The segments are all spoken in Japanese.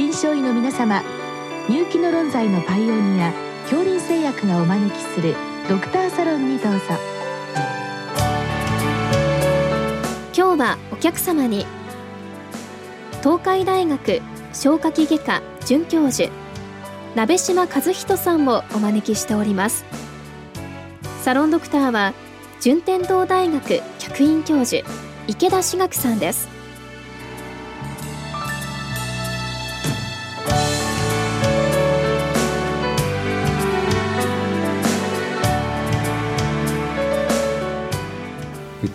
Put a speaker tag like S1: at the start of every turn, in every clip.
S1: 臨床医の皆様入気の論剤のパイオニア恐林製薬がお招きするドクターサロンにどうぞ。
S2: 今日はお客様に東海大学消化器外科准教授鍋島和人さんをお招きしております。サロンドクターは順天堂大学客員教授池田志学さんです。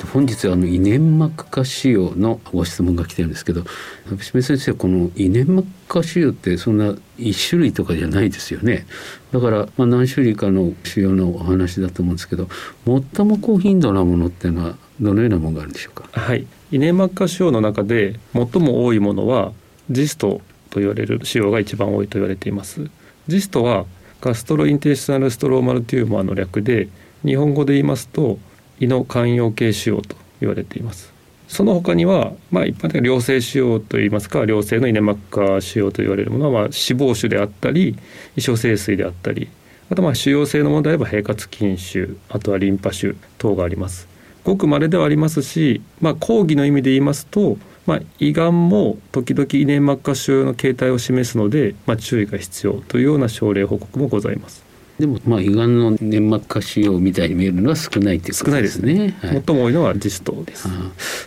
S3: 本日あの胃粘膜下腫瘍のご質問が来てるんですけど鍋島先生この胃粘膜下腫瘍ってそんな一種類とかじゃないですよね。だからま何種類かの腫瘍のお話だと思うんですけど最も高頻度なものっていうのはどのようなものがあるんでしょうか？
S4: はい。胃粘膜下腫瘍の中で最も多いものはジストと言われる腫瘍が一番多いと言われています。ジストはガストロインテーショナルストローマルテューマーの略で日本語で言いますと胃の肝陽系腫瘍と言われています。その他には、まあ、一般的に良性腫瘍といいますか良性の胃粘膜下腫瘍と言われるものは、まあ、脂肪腫であったり胃小性水であったりあとまあ腫瘍性のものであれば平滑筋腫あとはリンパ腫等があります。ごく稀ではありますし、まあ、講義の意味で言いますと、まあ、胃がんも時々胃粘膜下腫瘍の形態を示すので、まあ、注意が必要というような症例報告もございます。
S3: でもまあ胃がんの粘膜下腫瘍みたいに見えるのは少ないっていうことですね。
S4: すねはい、最も多いのはジストです。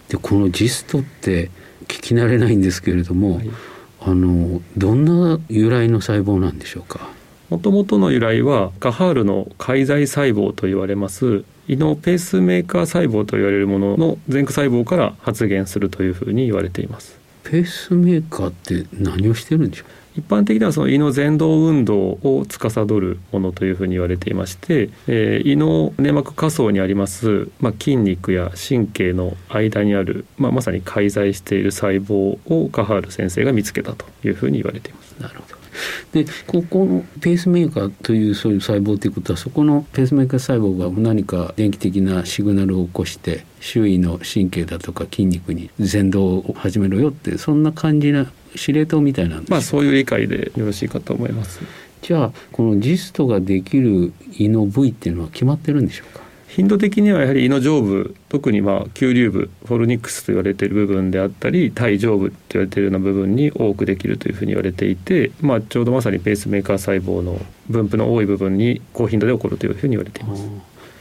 S3: でこのジストって聞き慣れないんですけれども、はい、あのどんな由来の細胞なんでしょうか？
S4: もともとの由来はカハールの介在細胞と言われます胃のペースメーカー細胞と言われるものの前駆細胞から発現するというふうに言われています。
S3: ペースメーカーって何をしてるんでしょう？
S4: 一般的にはその胃の前動運動を司るものというふうに言われていまして、えー、胃の粘膜下層にあります、まあ、筋肉や神経の間にある、まあ、まさに介在している細胞をカハール先生が見つけたというふうに言われています。
S3: なるほどでここのペースメーカーというそういう細胞ということはそこのペースメーカー細胞が何か電気的なシグナルを起こして周囲の神経だとか筋肉に前動を始めろよってそんな感じな司令塔みたいなんです
S4: まあそういう理解でよろしいかと思います。
S3: じゃあこのジストができる胃の部位っていうのは決まってるんでしょうか？
S4: 頻度的にはやはり胃の上部特にまあ急流部フォルニックスと言われている部分であったり体上部と言われているような部分に多くできるというふうに言われていて、まあ、ちょうどまさにペースメーカー細胞の分布の多い部分に高頻度で起こるというふうに言われています。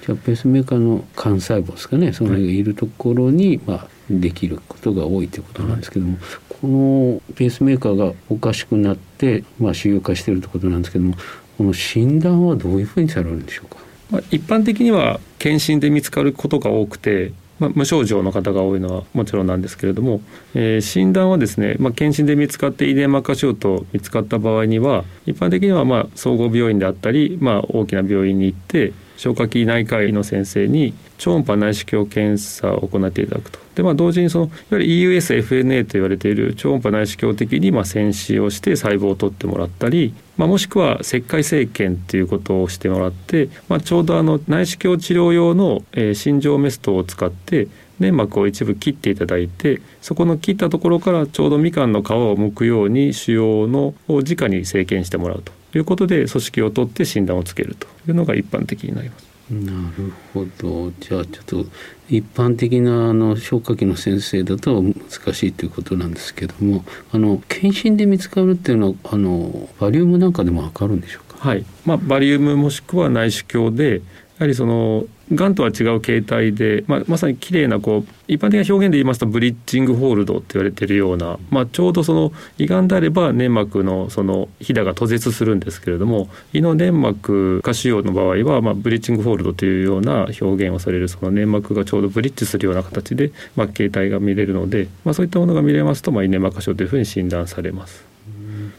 S3: じゃあペースメーカーの幹細胞ですかねその辺がいるところに、まあ、できることが多いということなんですけども、はい、このペースメーカーがおかしくなって、まあ、腫瘍化しているということなんですけどもこの診断はどういうふうにされるんでしょうか？
S4: まあ、一般的には検診で見つかることが多くて、まあ、無症状の方が多いのはもちろんなんですけれども、えー、診断はですね、まあ、検診で見つかって遺伝膜下腫瘍と見つかった場合には一般的にはまあ総合病院であったり、まあ、大きな病院に行って消化器内科医の先生に超音波内視鏡検査を行っていただくと。でまあ、同時にそのいわゆる EUSFNA と言われている超音波内視鏡的にまあ潜視をして細胞を取ってもらったり、まあ、もしくは石灰生検ということをしてもらって、まあ、ちょうどあの内視鏡治療用の、え、心状メストを使って粘膜を一部切っていただいてそこの切ったところからちょうどみかんの皮を剥くように腫瘍のを直に生検してもらうということで組織を取って診断をつけるというのが一般的になります。
S3: なるほど。じゃあちょっと一般的なあの消化器の先生だと難しいということなんですけどもあの検診で見つかるっていうのはあのバリウムなんかでも分かるんでしょうか？
S4: はい。まあ、バリウムもしくは内視鏡でやはりそのがんとは違う形態で、まあ、まさに綺麗なこう一般的な表現で言いますとブリッジングホールドって言われてるような、まあ、ちょうどその胃がんであれば粘膜のそのひだが途絶するんですけれども胃の粘膜下腫瘍の場合は、まあ、ブリッジングホールドというような表現をされるその粘膜がちょうどブリッジするような形で、まあ、形態が見れるので、まあ、そういったものが見れますと、まあ、胃粘膜下腫瘍というふうに診断されます。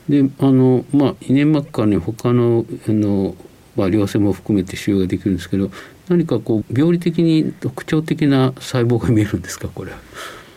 S3: であのまあ、胃粘膜下に他のあのまあ、良性も含めて腫瘍ができるんですけど何かこう病理的に特徴的な細胞が見えるんですかこれは。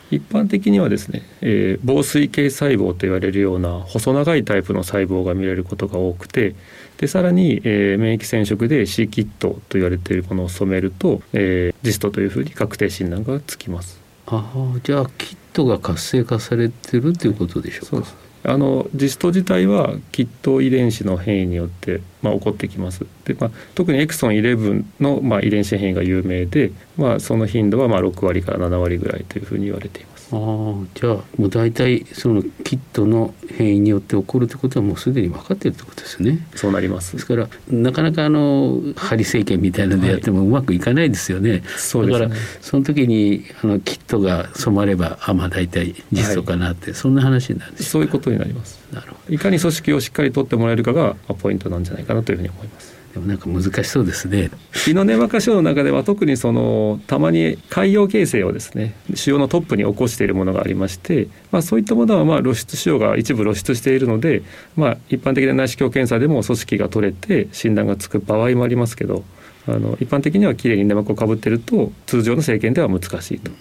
S4: 一般的にはですね、えー、防水系細胞と言われるような細長いタイプの細胞が見れることが多くてでさらに、えー、免疫染色で C キットと言われているものを染めると、えー、ジストというふうに確定診断がつきます。
S3: ああじゃあキットが活性化されてるということでしょうか。
S4: あのジスト自体はきっと遺伝子の変異によって、まあ、起こってきますで、まあ、特にエクソン11の、まあ、遺伝子変異が有名で、まあ、その頻度はまあ6割から7割ぐらいというふうに言われています。
S3: あじゃあもう大体そのキットの変異によって起こるということはもうすでに分かっているということですね。
S4: そうなります
S3: ですからなかなかあの針生検みたいなのでやってもうまくいかないですよね。はい、
S4: そうですね
S3: だからその時にあのキットが染まればあまあ大体実装かなって、はい、そんな話になるんです
S4: そういうことになります。
S3: なるほ
S4: どいかに組織をしっかり取ってもらえるかがポイントなんじゃないかなというふうに思います。
S3: でもなんか難しそうですね。
S4: 胃の粘化症の中では特にそのたまに海洋形成をですね腫瘍のトップに起こしているものがありまして、まあ、そういったものはまあ露出腫瘍が一部露出しているので、まあ、一般的な内視鏡検査でも組織が取れて診断がつく場合もありますけどあの一般的にはきれいに粘膜をかぶっていると通常の生検では難しいと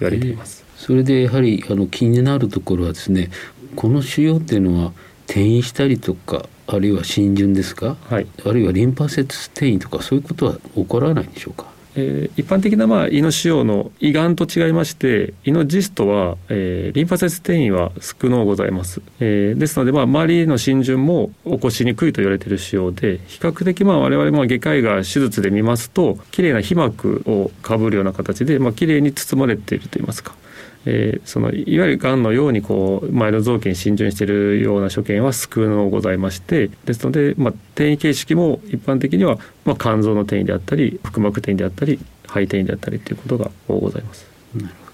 S4: 言われています。
S3: それでやはりあの気になるところはですねこの腫瘍っていうのは転移したりとかあるいは浸潤ですか、はい、あるいはリンパ節転移とかそういうことは起こらないんでしょうか？
S4: えー、一般的なまあ胃の腫瘍の胃がんと違いまして胃のジストは、えー、リンパ節転移は少のうございます、えー、ですのでまあ周りの浸潤も起こしにくいと言われている腫瘍で比較的まあ我々も外科医が手術で見ますときれいな皮膜をかぶるような形でまあ綺麗に包まれているといいますかえー、そのいわゆるがんのようにこう前の臓器に浸潤しているような所見は少のございましてですので、まあ、転移形式も一般的には、まあ、肝臓の転移であったり腹膜転移であったり肺転移であったりということがございます。
S3: なるほど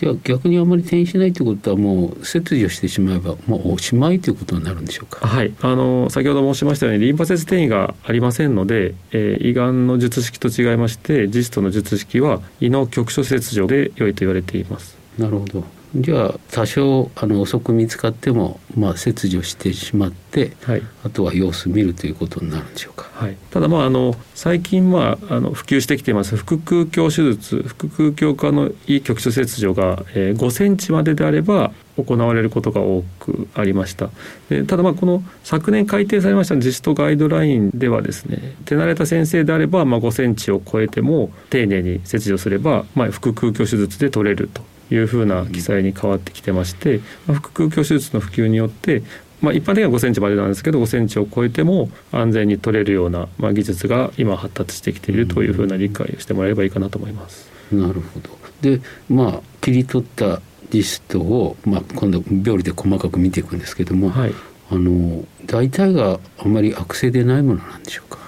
S3: では逆にあまり転移しないということはもう切除してしまえばもうおしまいということになるんでしょうか？
S4: はい、あの先ほど申しましたようにリンパ節転移がありませんので、えー、胃がんの術式と違いましてジストの術式は胃の局所切除で良いと言われています。
S3: なるほど。じゃあ多少あの遅く見つかっても、まあ、切除してしまって、はい、あとは様子見るということになるんでしょうか。
S4: はい、ただまああの最近まああの普及してきています。腹腔鏡手術腹腔鏡科のいい局所切除が、えー、5センチまでであれば行われることが多くありました。でただまあこの昨年改定されました実施ガイドラインではですね手慣れた先生であれば、まあ、5センチを超えても丁寧に切除すれば、まあ、腹腔鏡手術で取れるというふうな記載に変わってきてまして、まあ、腹腔鏡手術の普及によってまあ、一般的には5センチまでなんですけど5センチを超えても安全に取れるような、まあ、技術が今発達してきているというふうな理解をしてもらえればいいかなと思います。
S3: なるほど。でまあ切り取ったリストを、まあ、今度病理で細かく見ていくんですけども、はい、あの大体があまり悪性でないものなんでしょうか？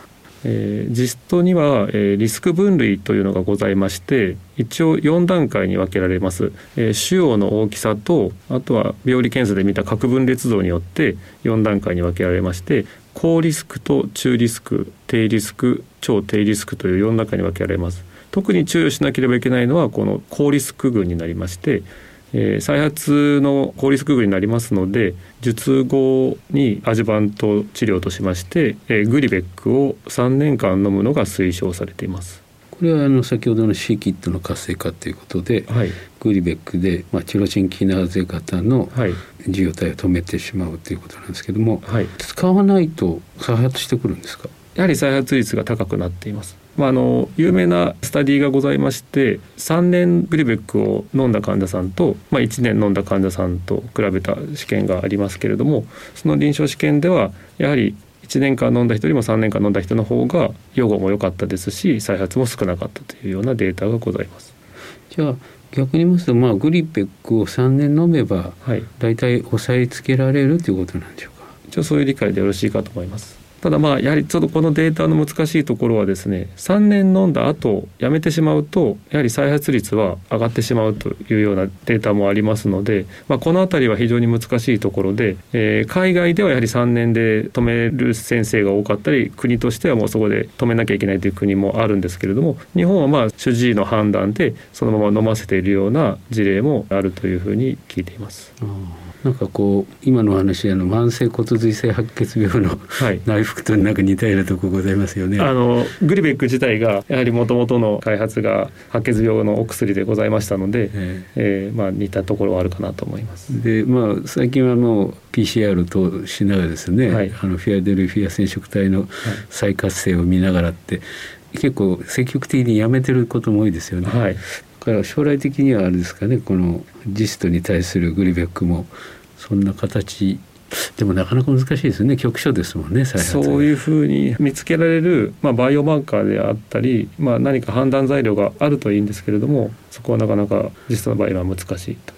S4: えー、ジストには、え、リスク分類というのがございまして一応4段階に分けられます、え、腫瘍の大きさとあとは病理検査で見た核分裂度によって4段階に分けられまして高リスクと中リスク低リスク超低リスクという4段階に分けられます。特に注意しなければいけないのはこの高リスク群になりましてえー、再発の高リスク群になりますので術後にアジュバント治療としまして、えー、グリベックを3年間飲むのが推奨されています。
S3: これはあの先ほどの C キットの活性化ということで、はい、グリベックで、まあ、チロシンキナーゼ型の受容体を止めてしまうということなんですけども、はい、使わないと再発してくるんですか？
S4: やはり再発率が高くなっていますまあ、あの有名なスタディがございまして3年グリベックを飲んだ患者さんと、まあ、1年飲んだ患者さんと比べた試験がありますけれどもその臨床試験ではやはり1年間飲んだ人よりも3年間飲んだ人の方が予後も良かったですし再発も少なかったというようなデータがございます。
S3: じゃあ逆に言いますと、まあ、グリペックを3年飲めば、はい、大体抑えつけられるということなんでしょうか？
S4: 一応そういう理解でよろしいかと思います。ただまあやはりちょっとこのデータの難しいところはですね3年飲んだ後やめてしまうとやはり再発率は上がってしまうというようなデータもありますので、まあ、この辺りは非常に難しいところで、えー、海外ではやはり3年で止める先生が多かったり国としてはもうそこで止めなきゃいけないという国もあるんですけれども日本はまあ主治医の判断でそのまま飲ませているような事例もあるというふうに聞いています。
S3: なんかこう今の話あの慢性骨髄性白血病の、はい、内服となんか似たようなとこございますよね。
S4: あのグリベック自体がやはりもともとの開発が白血病のお薬でございましたので、えー、えー、まあ似たところはあるかなと思います。
S3: でまあ最近はもう PCR としながらですね、はい、あのフィアデルフィア染色体の再活性を見ながらって、結構積極的にやめてることも多いですよね。はい、から将来的にはあれですかねこのジストに対するグリベックもそんな形。でもなかなか難しいですね局所ですもんね
S4: そういうふうに見つけられる、まあ、バイオマーカーであったり、まあ、何か判断材料があるといいんですけれどもそこはなかなか実際の場合は難しいと。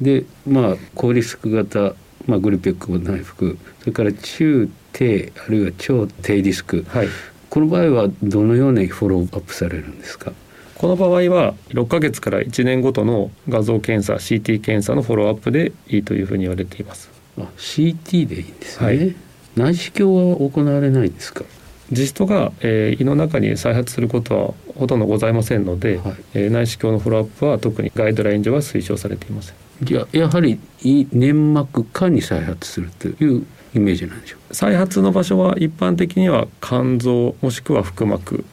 S3: でまあ高リスク型、まあ、グルペック内服。それから中低あるいは超低リスク、はい、この場合はどのようにフォローアップされるんですか？
S4: この場合は6ヶ月から1年ごとの画像検査 CT 検査のフォローアップでいいというふうに言われています。
S3: あ CT でいいんですね、はい、内視鏡は行われないんですか？
S4: ジストが、えー、胃の中に再発することはほとんどございませんので、はい、えー、内視鏡のフォローアップは特にガイドライン上は推奨されていません。
S3: じゃあやはり胃粘膜下に再発するというイメージなんでしょう
S4: 再発の場所は一般的には肝臓もしくは腹膜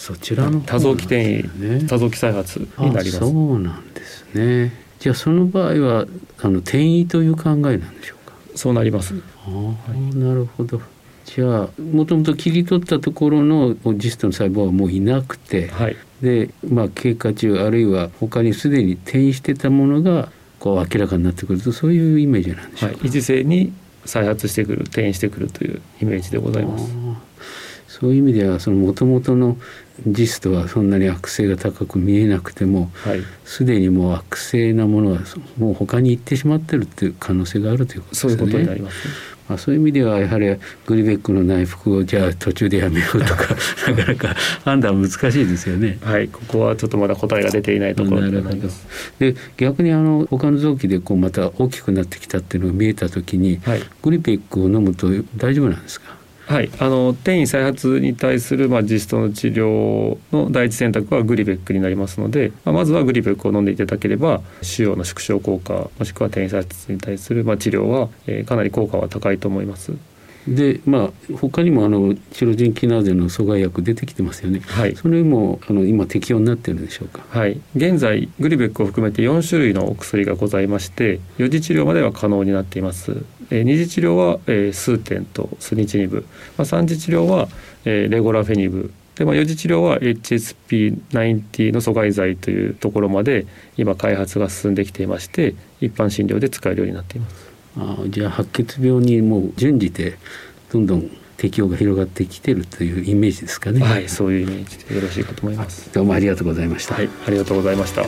S3: そちらの
S4: 多臓器転移、ね、多臓器再発になります。
S3: そうなんですね。じゃあその場合はあの転移という考えなんでしょうか？
S4: そうなります。
S3: あ、はい、なるほど。じゃあもともと切り取ったところのジストの細胞はもういなくて、はい、でまあ経過中あるいは他にすでに転移してたものがこう明らかになってくるとそういうイメージなんでしょうか、はい、
S4: 維持性に再発してくる転移してくるというイメージでございます。
S3: そういう意味ではその元々のジストはそんなに悪性が高く見えなくてもすで、はい、にもう悪性なものはもう他に行ってしまってるっていう可能性があるということですね。
S4: そういうことになります、
S3: まあ、そういう意味ではやはりグリベックの内服をじゃあ途中でやめようとか なかなか判断難しいですよね。
S4: はいここはちょっとまだ答えが出ていないところで。
S3: で逆にあの他の臓器でこうまた大きくなってきたっていうのが見えた時に、はい、グリベックを飲むと大丈夫なんですか？
S4: はい、あの転移再発に対する、まあ、ジストの治療の第一選択はグリベックになりますので、まあ、まずはグリベックを飲んでいただければ腫瘍の縮小効果もしくは転移再発に対する、まあ、治療は、えー、かなり効果は高いと思います。
S3: でまあ他にもあのチロジンキナーゼの阻害薬出てきてますよね。はい。それもあの今適用になってるんでしょうか？
S4: はい。現在グリベックを含めて4種類のお薬がございまして、予次治療までは可能になっています。えー、二次治療は、えー、スーテンとスニチニブ、まあ、三次治療は、えー、レゴラフェニブで、まあ、四次治療は HSP90 の阻害剤というところまで今開発が進んできていまして一般診療で使えるようになっています。
S3: あじゃあ白血病にもう順次でどんどん適用が広がってきてるというイメージですかね。
S4: はい、そういうイメージでよろしいかと思います。
S3: どうもありがとうございました。
S4: はい、ありがとうございました。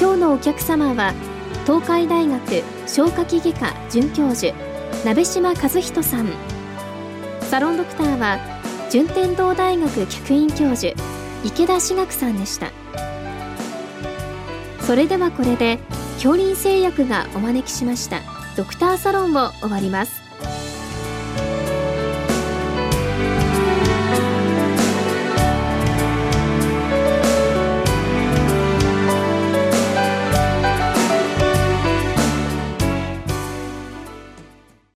S2: 今日のお客様は東海大学消化器外科准教授鍋島和人さん。サロンドクターは順天堂大学客員教授池田志学さんでした。それではこれで恐林製薬がお招きしましたドクターサロンを終わります